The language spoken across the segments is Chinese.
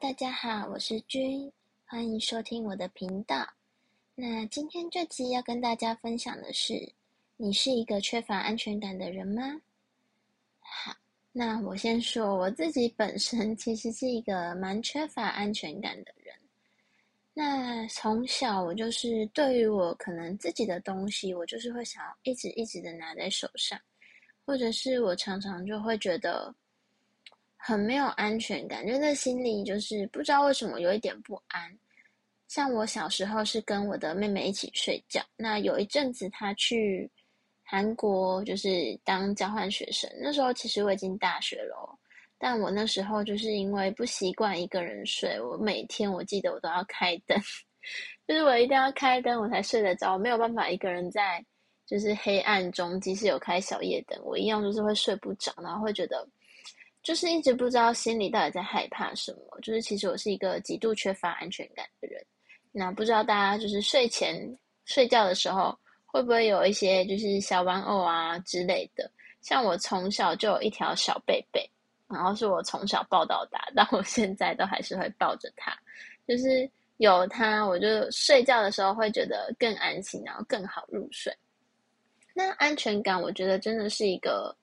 大家好，我是君，欢迎收听我的频道。那今天这集要跟大家分享的是，你是一个缺乏安全感的人吗？好，那我先说我自己本身其实是一个蛮缺乏安全感的人。那从小我就是对于我可能自己的东西，我就是会想要一直一直的拿在手上，或者是我常常就会觉得。很没有安全感，就在心里就是不知道为什么有一点不安。像我小时候是跟我的妹妹一起睡觉，那有一阵子她去韩国就是当交换学生，那时候其实我已经大学了，但我那时候就是因为不习惯一个人睡，我每天我记得我都要开灯，就是我一定要开灯我才睡得着，我没有办法一个人在就是黑暗中，即使有开小夜灯，我一样就是会睡不着，然后会觉得。就是一直不知道心里到底在害怕什么，就是其实我是一个极度缺乏安全感的人。那不知道大家就是睡前睡觉的时候，会不会有一些就是小玩偶啊之类的？像我从小就有一条小贝贝，然后是我从小抱到大，到我现在都还是会抱着它。就是有它，我就睡觉的时候会觉得更安心，然后更好入睡。那安全感，我觉得真的是一个，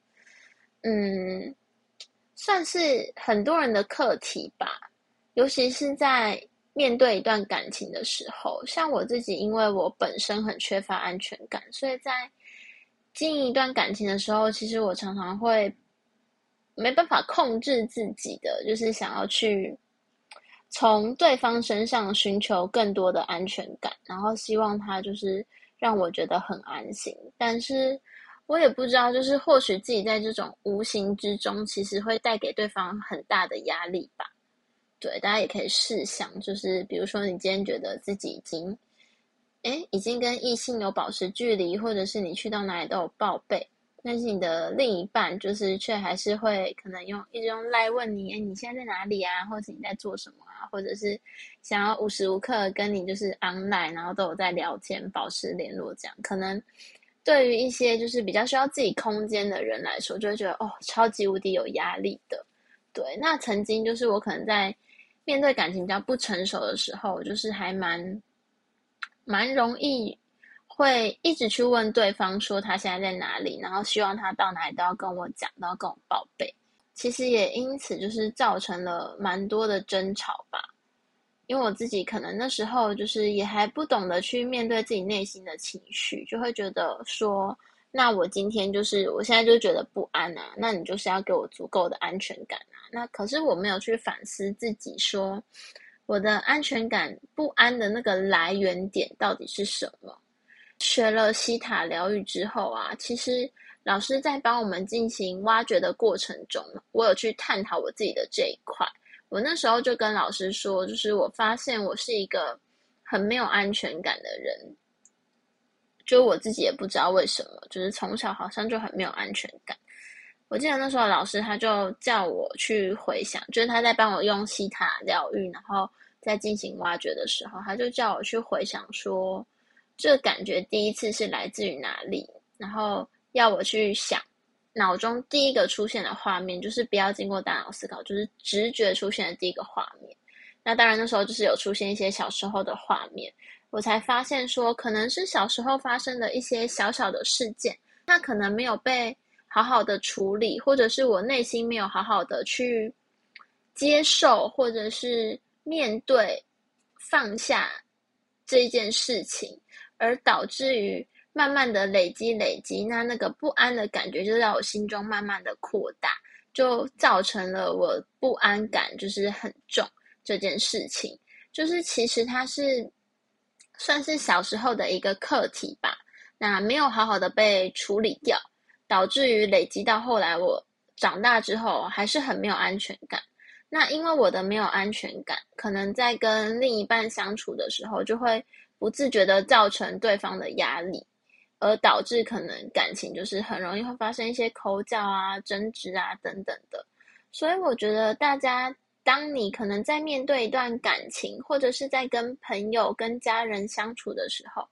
嗯。算是很多人的课题吧，尤其是在面对一段感情的时候。像我自己，因为我本身很缺乏安全感，所以在经营一段感情的时候，其实我常常会没办法控制自己的，就是想要去从对方身上寻求更多的安全感，然后希望他就是让我觉得很安心，但是。我也不知道，就是或许自己在这种无形之中，其实会带给对方很大的压力吧。对，大家也可以试想，就是比如说你今天觉得自己已经，哎，已经跟异性有保持距离，或者是你去到哪里都有报备，但是你的另一半就是却还是会可能用一直用赖问你，哎，你现在在哪里啊？或者你在做什么啊？或者是想要无时无刻跟你就是 online，然后都有在聊天，保持联络，这样可能。对于一些就是比较需要自己空间的人来说，就会觉得哦，超级无敌有压力的。对，那曾经就是我可能在面对感情比较不成熟的时候，就是还蛮蛮容易会一直去问对方说他现在在哪里，然后希望他到哪里都要跟我讲，都要跟我报备。其实也因此就是造成了蛮多的争吵吧。因为我自己可能那时候就是也还不懂得去面对自己内心的情绪，就会觉得说，那我今天就是我现在就觉得不安啊，那你就是要给我足够的安全感啊。那可是我没有去反思自己，说我的安全感不安的那个来源点到底是什么？学了西塔疗愈之后啊，其实老师在帮我们进行挖掘的过程中，我有去探讨我自己的这一块。我那时候就跟老师说，就是我发现我是一个很没有安全感的人，就我自己也不知道为什么，就是从小好像就很没有安全感。我记得那时候老师他就叫我去回想，就是他在帮我用西塔疗愈，然后在进行挖掘的时候，他就叫我去回想说，这感觉第一次是来自于哪里，然后要我去想。脑中第一个出现的画面就是不要经过大脑思考，就是直觉出现的第一个画面。那当然那时候就是有出现一些小时候的画面，我才发现说可能是小时候发生的一些小小的事件，那可能没有被好好的处理，或者是我内心没有好好的去接受，或者是面对放下这件事情，而导致于。慢慢的累积累积，那那个不安的感觉就在我心中慢慢的扩大，就造成了我不安感就是很重这件事情，就是其实它是算是小时候的一个课题吧，那没有好好的被处理掉，导致于累积到后来我长大之后还是很没有安全感。那因为我的没有安全感，可能在跟另一半相处的时候，就会不自觉的造成对方的压力。而导致可能感情就是很容易会发生一些口角啊、争执啊等等的，所以我觉得大家，当你可能在面对一段感情，或者是在跟朋友、跟家人相处的时候，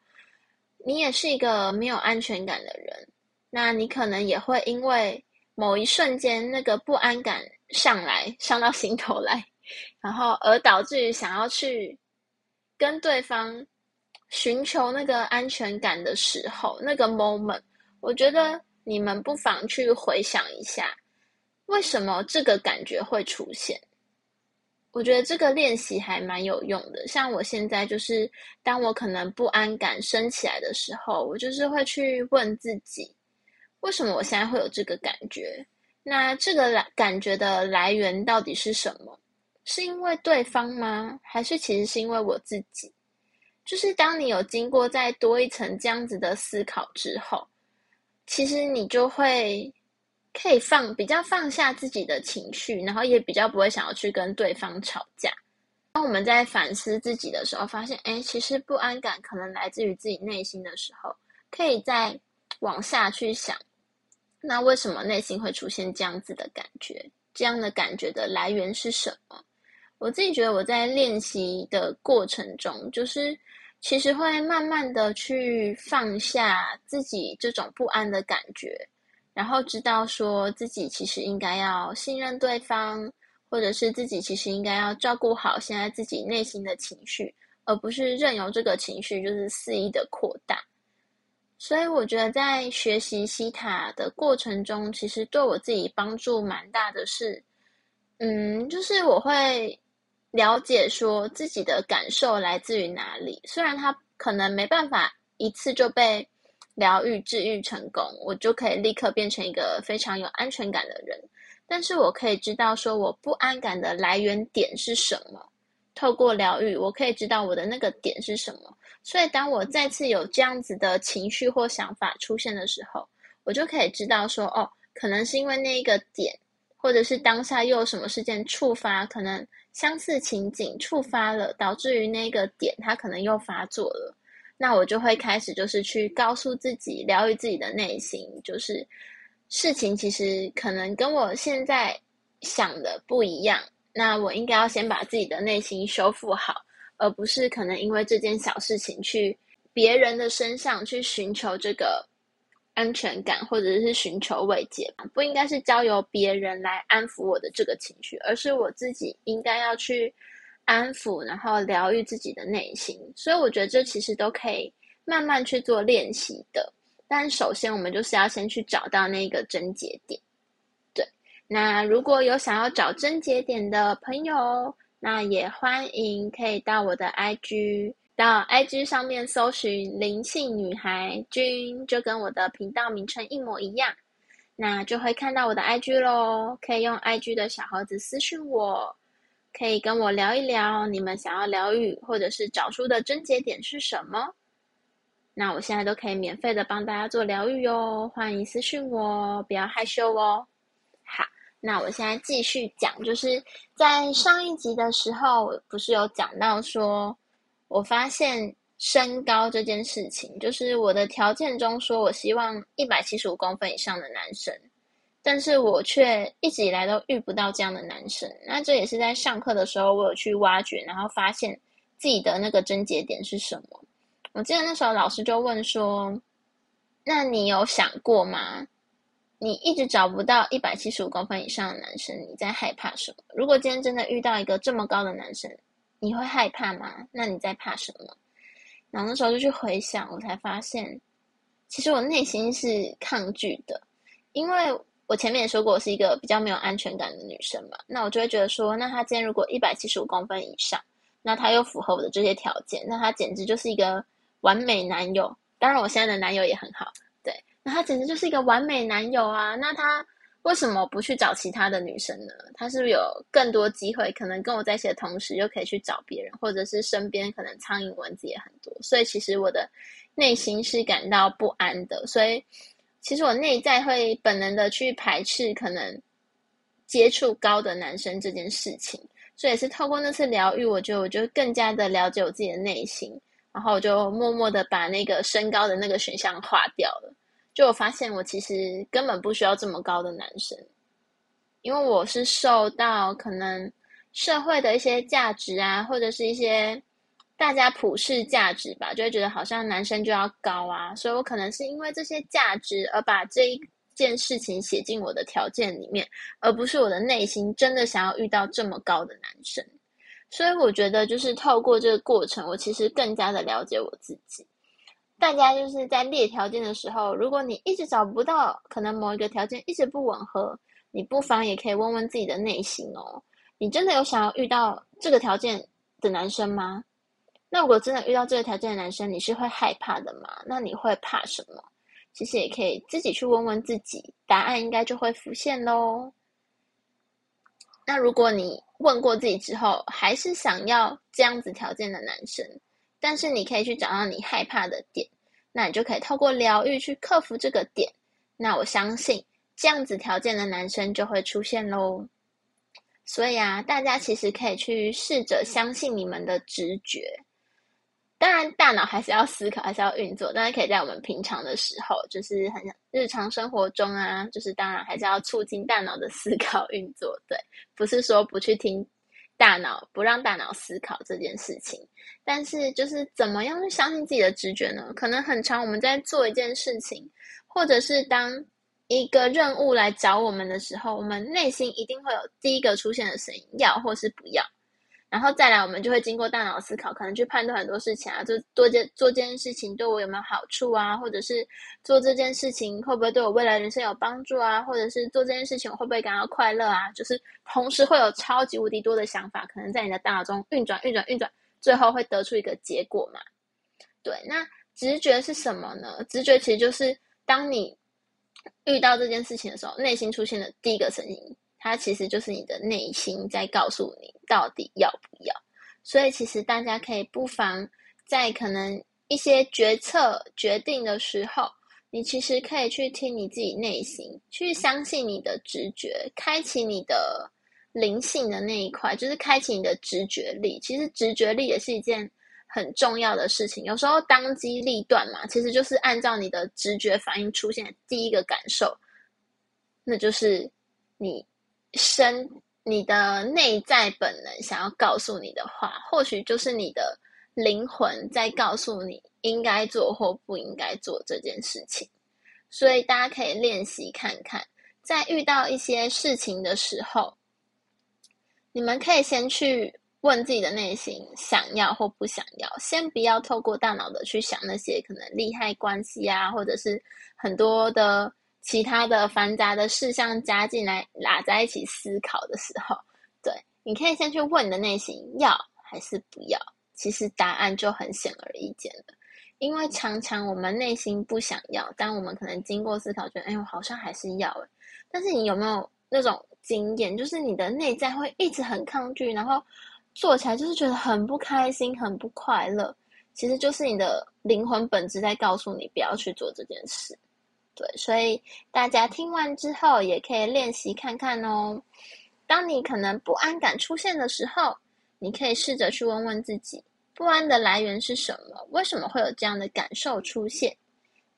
你也是一个没有安全感的人，那你可能也会因为某一瞬间那个不安感上来，上到心头来，然后而导致于想要去跟对方寻求那个安全感的时候，那个 moment，我觉得你们不妨去回想一下，为什么这个感觉会出现。我觉得这个练习还蛮有用的。像我现在就是，当我可能不安感升起来的时候，我就是会去问自己，为什么我现在会有这个感觉？那这个来感觉的来源到底是什么？是因为对方吗？还是其实是因为我自己？就是当你有经过再多一层这样子的思考之后，其实你就会。可以放比较放下自己的情绪，然后也比较不会想要去跟对方吵架。当我们在反思自己的时候，发现，哎，其实不安感可能来自于自己内心的时候，可以再往下去想，那为什么内心会出现这样子的感觉？这样的感觉的来源是什么？我自己觉得我在练习的过程中，就是其实会慢慢的去放下自己这种不安的感觉。然后知道说自己其实应该要信任对方，或者是自己其实应该要照顾好现在自己内心的情绪，而不是任由这个情绪就是肆意的扩大。所以我觉得在学习西塔的过程中，其实对我自己帮助蛮大的是，嗯，就是我会了解说自己的感受来自于哪里，虽然他可能没办法一次就被。疗愈治愈成功，我就可以立刻变成一个非常有安全感的人。但是我可以知道说我不安感的来源点是什么。透过疗愈，我可以知道我的那个点是什么。所以当我再次有这样子的情绪或想法出现的时候，我就可以知道说，哦，可能是因为那一个点，或者是当下又有什么事件触发，可能相似情景触发了，导致于那个点它可能又发作了。那我就会开始，就是去告诉自己，疗愈自己的内心，就是事情其实可能跟我现在想的不一样。那我应该要先把自己的内心修复好，而不是可能因为这件小事情去别人的身上去寻求这个安全感，或者是寻求慰藉。不应该是交由别人来安抚我的这个情绪，而是我自己应该要去。安抚，然后疗愈自己的内心，所以我觉得这其实都可以慢慢去做练习的。但首先，我们就是要先去找到那个症结点。对，那如果有想要找症结点的朋友，那也欢迎可以到我的 IG，到 IG 上面搜寻灵性女孩君，就跟我的频道名称一模一样，那就会看到我的 IG 喽，可以用 IG 的小盒子私讯我。可以跟我聊一聊，你们想要疗愈或者是找出的症结点是什么？那我现在都可以免费的帮大家做疗愈哦，欢迎私信我，不要害羞哦。好，那我现在继续讲，就是在上一集的时候，不是有讲到说，我发现身高这件事情，就是我的条件中说我希望一百七十五公分以上的男生。但是我却一直以来都遇不到这样的男生。那这也是在上课的时候，我有去挖掘，然后发现自己的那个症结点是什么。我记得那时候老师就问说：“那你有想过吗？你一直找不到一百七十五公分以上的男生，你在害怕什么？如果今天真的遇到一个这么高的男生，你会害怕吗？那你在怕什么？”然后那时候就去回想，我才发现，其实我内心是抗拒的，因为。我前面也说过，我是一个比较没有安全感的女生嘛，那我就会觉得说，那他今天如果一百七十五公分以上，那他又符合我的这些条件，那他简直就是一个完美男友。当然，我现在的男友也很好，对，那他简直就是一个完美男友啊。那他为什么不去找其他的女生呢？他是不是有更多机会，可能跟我在一起的同时，又可以去找别人，或者是身边可能苍蝇蚊子也很多，所以其实我的内心是感到不安的，所以。其实我内在会本能的去排斥可能接触高的男生这件事情，所以也是透过那次疗愈，我就我就更加的了解我自己的内心，然后我就默默的把那个身高的那个选项划掉了。就我发现我其实根本不需要这么高的男生，因为我是受到可能社会的一些价值啊，或者是一些。大家普世价值吧，就会觉得好像男生就要高啊，所以我可能是因为这些价值而把这一件事情写进我的条件里面，而不是我的内心真的想要遇到这么高的男生。所以我觉得，就是透过这个过程，我其实更加的了解我自己。大家就是在列条件的时候，如果你一直找不到，可能某一个条件一直不吻合，你不妨也可以问问自己的内心哦：你真的有想要遇到这个条件的男生吗？那如果真的遇到这个条件的男生，你是会害怕的吗？那你会怕什么？其实也可以自己去问问自己，答案应该就会浮现喽。那如果你问过自己之后，还是想要这样子条件的男生，但是你可以去找到你害怕的点，那你就可以透过疗愈去克服这个点。那我相信这样子条件的男生就会出现喽。所以啊，大家其实可以去试着相信你们的直觉。当然，大脑还是要思考，还是要运作。但是可以在我们平常的时候，就是很日常生活中啊，就是当然还是要促进大脑的思考运作。对，不是说不去听大脑，不让大脑思考这件事情。但是就是怎么样去相信自己的直觉呢？可能很长，我们在做一件事情，或者是当一个任务来找我们的时候，我们内心一定会有第一个出现的声音：要或是不要。然后再来，我们就会经过大脑思考，可能去判断很多事情啊，就做件做这件事情对我有没有好处啊，或者是做这件事情会不会对我未来人生有帮助啊，或者是做这件事情我会不会感到快乐啊？就是同时会有超级无敌多的想法，可能在你的大脑中运转、运转、运转，最后会得出一个结果嘛？对，那直觉是什么呢？直觉其实就是当你遇到这件事情的时候，内心出现的第一个声音。它其实就是你的内心在告诉你到底要不要，所以其实大家可以不妨在可能一些决策决定的时候，你其实可以去听你自己内心，去相信你的直觉，开启你的灵性的那一块，就是开启你的直觉力。其实直觉力也是一件很重要的事情，有时候当机立断嘛，其实就是按照你的直觉反应出现第一个感受，那就是你。生你的内在本能想要告诉你的话，或许就是你的灵魂在告诉你应该做或不应该做这件事情。所以大家可以练习看看，在遇到一些事情的时候，你们可以先去问自己的内心想要或不想要，先不要透过大脑的去想那些可能利害关系啊，或者是很多的。其他的繁杂的事项加进来，拉在一起思考的时候，对，你可以先去问你的内心要还是不要。其实答案就很显而易见了，因为常常我们内心不想要，但我们可能经过思考，觉得哎，我好像还是要哎。但是你有没有那种经验，就是你的内在会一直很抗拒，然后做起来就是觉得很不开心、很不快乐？其实就是你的灵魂本质在告诉你不要去做这件事。所以大家听完之后也可以练习看看哦。当你可能不安感出现的时候，你可以试着去问问自己，不安的来源是什么？为什么会有这样的感受出现？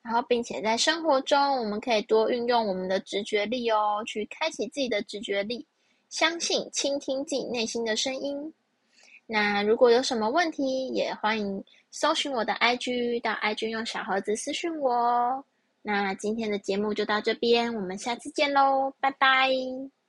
然后，并且在生活中，我们可以多运用我们的直觉力哦，去开启自己的直觉力，相信、倾听自己内心的声音。那如果有什么问题，也欢迎搜寻我的 IG，到 IG 用小盒子私讯我哦。那今天的节目就到这边，我们下次见喽，拜拜。